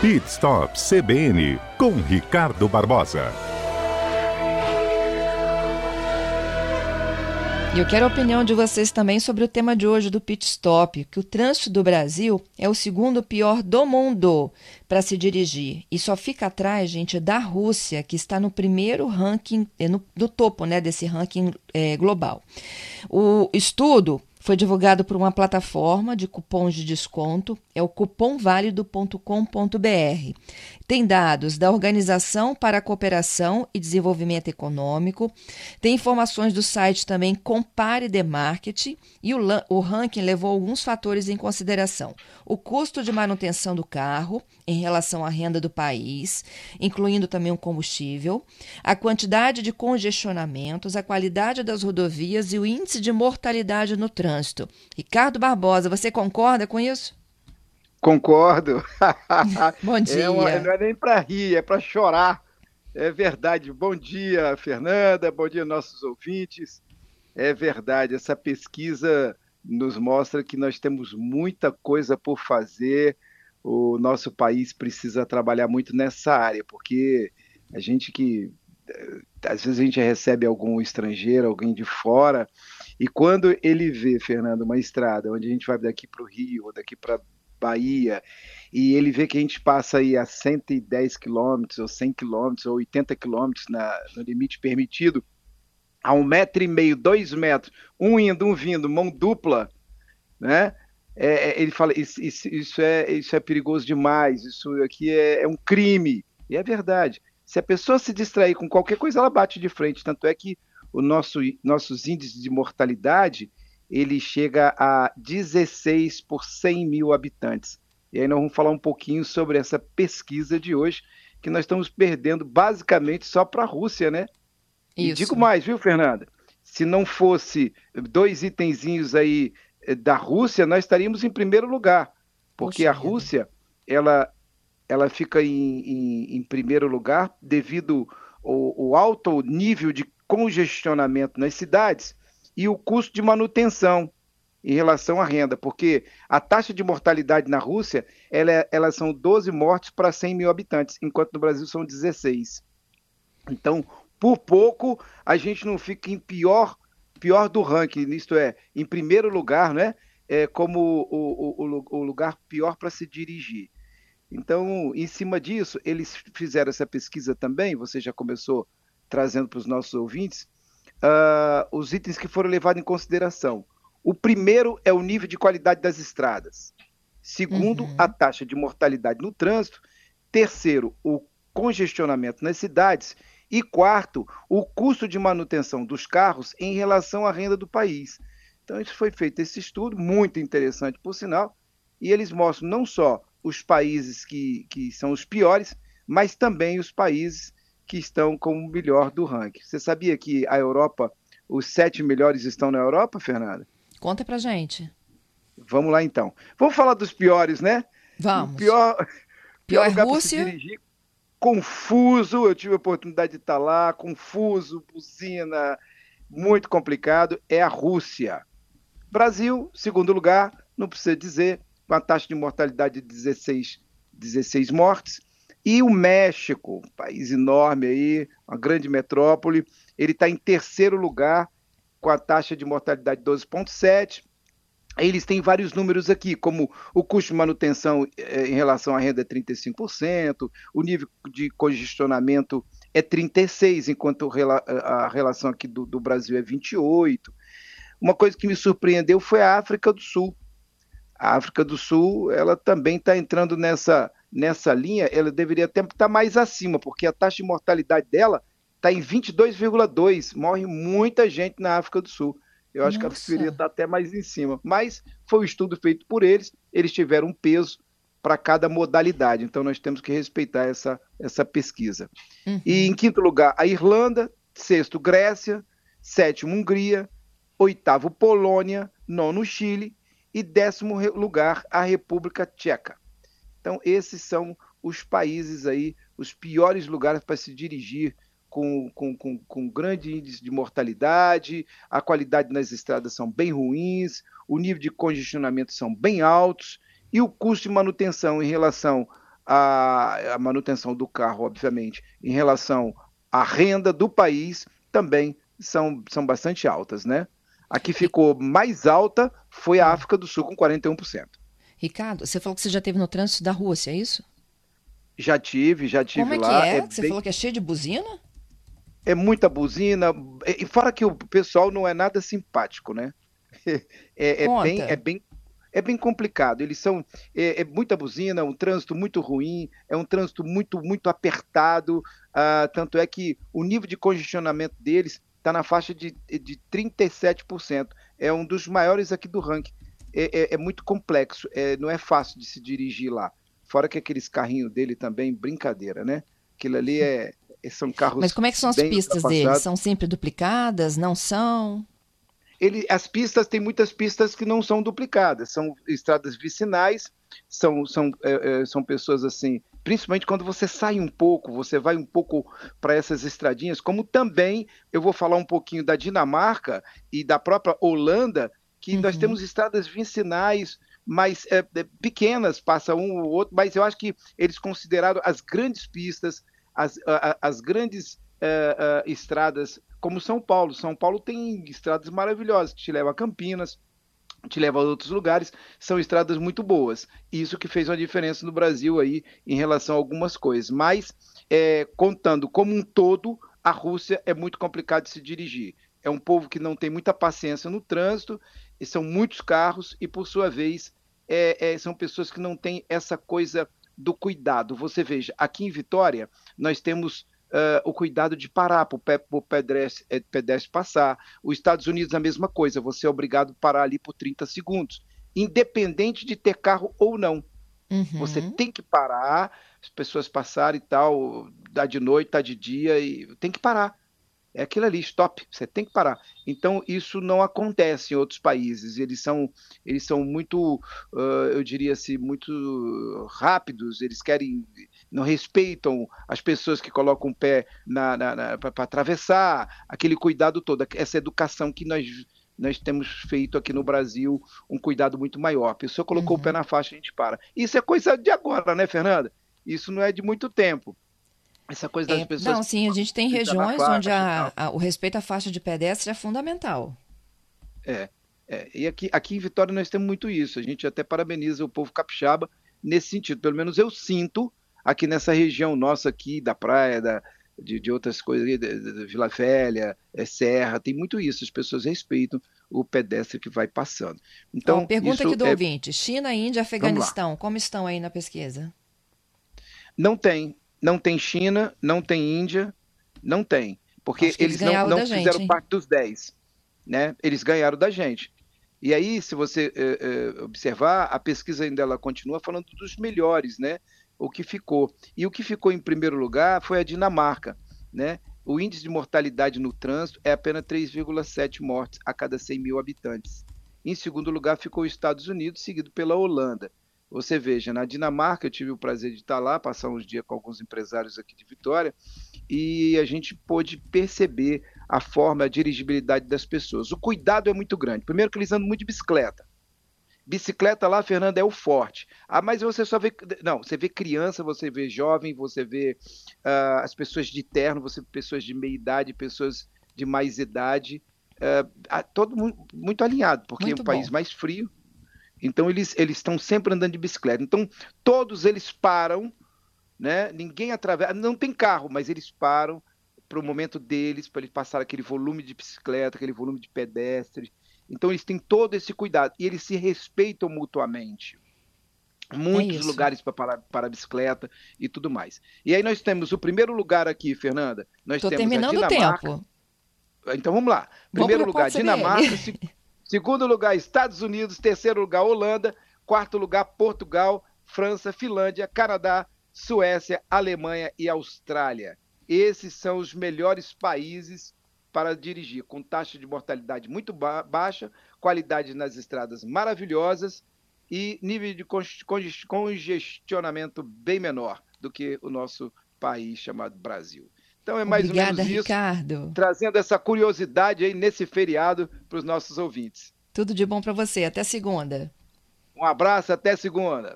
Pit Stop CBN com Ricardo Barbosa. E eu quero a opinião de vocês também sobre o tema de hoje do pit stop, que o trânsito do Brasil é o segundo pior do mundo para se dirigir e só fica atrás, gente, da Rússia, que está no primeiro ranking, no, no topo, né, desse ranking é, global. O estudo foi divulgado por uma plataforma de cupons de desconto, é o cupomválido.com.br. Tem dados da Organização para a Cooperação e Desenvolvimento Econômico, tem informações do site também Compare the Market. E o, o ranking levou alguns fatores em consideração: o custo de manutenção do carro em relação à renda do país, incluindo também o combustível, a quantidade de congestionamentos, a qualidade das rodovias e o índice de mortalidade no trânsito. Ricardo Barbosa, você concorda com isso? Concordo. Bom dia. É uma, não é nem para rir, é para chorar. É verdade. Bom dia, Fernanda. Bom dia, nossos ouvintes. É verdade. Essa pesquisa nos mostra que nós temos muita coisa por fazer. O nosso país precisa trabalhar muito nessa área, porque a gente que eh, às vezes a gente recebe algum estrangeiro, alguém de fora, e quando ele vê, Fernando, uma estrada onde a gente vai daqui para o Rio, ou daqui para Bahia, e ele vê que a gente passa aí a 110 quilômetros, ou 100 quilômetros, ou 80 quilômetros no limite permitido, a um metro e meio, dois metros, um indo, um vindo, mão dupla, né? É, é ele fala, isso, isso, isso, é, isso é perigoso demais, isso aqui é, é um crime. E é verdade. Se a pessoa se distrair com qualquer coisa, ela bate de frente. Tanto é que o nosso, nossos índices de mortalidade, ele chega a 16 por 100 mil habitantes. E aí nós vamos falar um pouquinho sobre essa pesquisa de hoje, que nós estamos perdendo basicamente só para a Rússia, né? Isso. E digo mais, viu, Fernanda? Se não fosse dois itenzinhos aí eh, da Rússia, nós estaríamos em primeiro lugar, porque Poxa a Rússia, ela, ela fica em, em, em primeiro lugar devido ao, ao alto nível de congestionamento nas cidades e o custo de manutenção em relação à renda, porque a taxa de mortalidade na Rússia, ela, é, elas são 12 mortes para 100 mil habitantes, enquanto no Brasil são 16. Então, por pouco, a gente não fica em pior, pior do ranking, isto é, em primeiro lugar, né? É como o, o, o lugar pior para se dirigir. Então, em cima disso, eles fizeram essa pesquisa também, você já começou trazendo para os nossos ouvintes, uh, os itens que foram levados em consideração. O primeiro é o nível de qualidade das estradas. Segundo, uhum. a taxa de mortalidade no trânsito. Terceiro, o congestionamento nas cidades. E quarto, o custo de manutenção dos carros em relação à renda do país. Então, isso foi feito esse estudo, muito interessante, por sinal, e eles mostram não só os países que, que são os piores, mas também os países que estão como o melhor do ranking. Você sabia que a Europa, os sete melhores estão na Europa, Fernanda? Conta pra gente. Vamos lá então. Vamos falar dos piores, né? Vamos. O pior, pior, pior lugar Rússia. Se dirigir, confuso. Eu tive a oportunidade de estar lá, confuso, buzina, muito complicado. É a Rússia. Brasil, segundo lugar, não precisa dizer, com a taxa de mortalidade de 16, 16 mortes. E o México, um país enorme aí, uma grande metrópole, ele está em terceiro lugar com a taxa de mortalidade 12,7. Eles têm vários números aqui, como o custo de manutenção eh, em relação à renda é 35%, o nível de congestionamento é 36%, enquanto a relação aqui do, do Brasil é 28%. Uma coisa que me surpreendeu foi a África do Sul. A África do Sul, ela também está entrando nessa, nessa linha, ela deveria até estar tá mais acima, porque a taxa de mortalidade dela está em 22,2. Morre muita gente na África do Sul. Eu acho Nossa. que ela deveria estar tá até mais em cima. Mas foi um estudo feito por eles, eles tiveram um peso para cada modalidade. Então nós temos que respeitar essa, essa pesquisa. Uhum. E em quinto lugar, a Irlanda, sexto, Grécia, sétimo, Hungria, oitavo, Polônia, nono, Chile e décimo lugar, a República Tcheca. Então, esses são os países aí, os piores lugares para se dirigir com, com, com, com, grande índice de mortalidade, a qualidade nas estradas são bem ruins, o nível de congestionamento são bem altos e o custo de manutenção em relação à, à manutenção do carro, obviamente, em relação à renda do país, também são, são bastante altas, né? A que ficou mais alta foi a África do Sul, com 41%. Ricardo, você falou que você já teve no trânsito da Rússia, é isso? Já tive, já tive Como é lá. Que é? é você bem... falou que é cheio de buzina? É muita buzina. E fora que o pessoal não é nada simpático, né? É, é bem, é, bem, é bem complicado. Eles são. É, é, muita buzina, um trânsito muito ruim, é um trânsito muito, muito apertado. Ah, tanto é que o nível de congestionamento deles está na faixa de, de 37%. É um dos maiores aqui do ranking. É, é, é muito complexo, é, não é fácil de se dirigir lá. Fora que aqueles carrinhos dele também, brincadeira, né? Aquilo ali é, é são carros. Mas como é que são as pistas deles? São sempre duplicadas? Não são? Ele, as pistas, tem muitas pistas que não são duplicadas, são estradas vicinais, são, são, é, é, são pessoas assim, principalmente quando você sai um pouco, você vai um pouco para essas estradinhas, como também eu vou falar um pouquinho da Dinamarca e da própria Holanda, que uhum. nós temos estradas vicinais mais é, é, pequenas, passa um ou outro, mas eu acho que eles consideraram as grandes pistas, as, a, as grandes é, é, estradas, como São Paulo. São Paulo tem estradas maravilhosas que te levam a Campinas, te leva a outros lugares, são estradas muito boas. Isso que fez uma diferença no Brasil aí em relação a algumas coisas. Mas, é, contando como um todo, a Rússia é muito complicado de se dirigir. É um povo que não tem muita paciência no trânsito, e são muitos carros, e por sua vez, é, é, são pessoas que não têm essa coisa do cuidado. Você veja, aqui em Vitória, nós temos uh, o cuidado de parar para o pedestre, é, pedestre passar. Os Estados Unidos, a mesma coisa, você é obrigado a parar ali por 30 segundos, independente de ter carro ou não. Uhum. Você tem que parar, as pessoas passarem e tal, dá de noite, tá de dia, e tem que parar. É aquilo ali, stop, você tem que parar. Então, isso não acontece em outros países. Eles são, eles são muito, uh, eu diria assim, muito rápidos, eles querem, não respeitam as pessoas que colocam o pé na, na, na para atravessar, aquele cuidado todo, essa educação que nós nós temos feito aqui no Brasil um cuidado muito maior. A pessoa colocou uhum. o pé uhum. na faixa, a gente para. Isso é coisa de agora, né, Fernanda? Isso não é de muito tempo essa coisa das é, pessoas. Não, sim, a gente tem regiões onde a, a, o respeito à faixa de pedestre é fundamental. É, é, e aqui, aqui em Vitória nós temos muito isso. A gente até parabeniza o povo capixaba nesse sentido. Pelo menos eu sinto aqui nessa região nossa aqui da praia, da, de, de outras coisas, de, de Vila Velha, é, Serra, tem muito isso. As pessoas respeitam o pedestre que vai passando. Então, pergunta aqui do é... ouvinte: China, Índia, Afeganistão, como estão aí na pesquisa? Não tem não tem China, não tem Índia, não tem. Porque eles, eles, não, não fizeram gente, parte dos 10. Né? Eles ganharam da gente. E aí, se você eh, eh, observar, a pesquisa ainda ela continua falando dos melhores, né? O que ficou. E o que ficou em primeiro lugar foi a Dinamarca, né? O índice de mortalidade no trânsito é apenas 3,7 mortes a cada 100 mil habitantes. Em segundo lugar ficou os Estados Unidos, seguido pela Holanda. Você veja, na Dinamarca eu tive o prazer de estar lá, passar uns dias com alguns empresários aqui de Vitória, e a gente pôde perceber a forma, a dirigibilidade das pessoas. O cuidado é muito grande. Primeiro que eles andam muito de bicicleta. Bicicleta lá, Fernanda, é o forte. Ah, mas você só vê. Não, você vê criança, você vê jovem, você vê uh, as pessoas de terno, você vê pessoas de meia idade, pessoas de mais idade. Uh, todo mundo muito alinhado, porque muito é um bom. país mais frio então eles eles estão sempre andando de bicicleta. Então todos eles param, né? Ninguém atravessa, não tem carro, mas eles param para o momento deles, para eles passar aquele volume de bicicleta, aquele volume de pedestres. Então eles têm todo esse cuidado e eles se respeitam mutuamente. Muitos é lugares para parar para a bicicleta e tudo mais. E aí nós temos o primeiro lugar aqui, Fernanda. Nós Tô temos terminando a Dinamarca. o tempo. Então vamos lá. Primeiro vamos lugar, Dinamarca. Segundo lugar, Estados Unidos. Terceiro lugar, Holanda. Quarto lugar, Portugal, França, Finlândia, Canadá, Suécia, Alemanha e Austrália. Esses são os melhores países para dirigir, com taxa de mortalidade muito ba baixa, qualidade nas estradas maravilhosas e nível de congestionamento bem menor do que o nosso país chamado Brasil. Então é mais Obrigada, ou menos isso. Ricardo. Trazendo essa curiosidade aí nesse feriado para os nossos ouvintes. Tudo de bom para você. Até segunda. Um abraço, até segunda.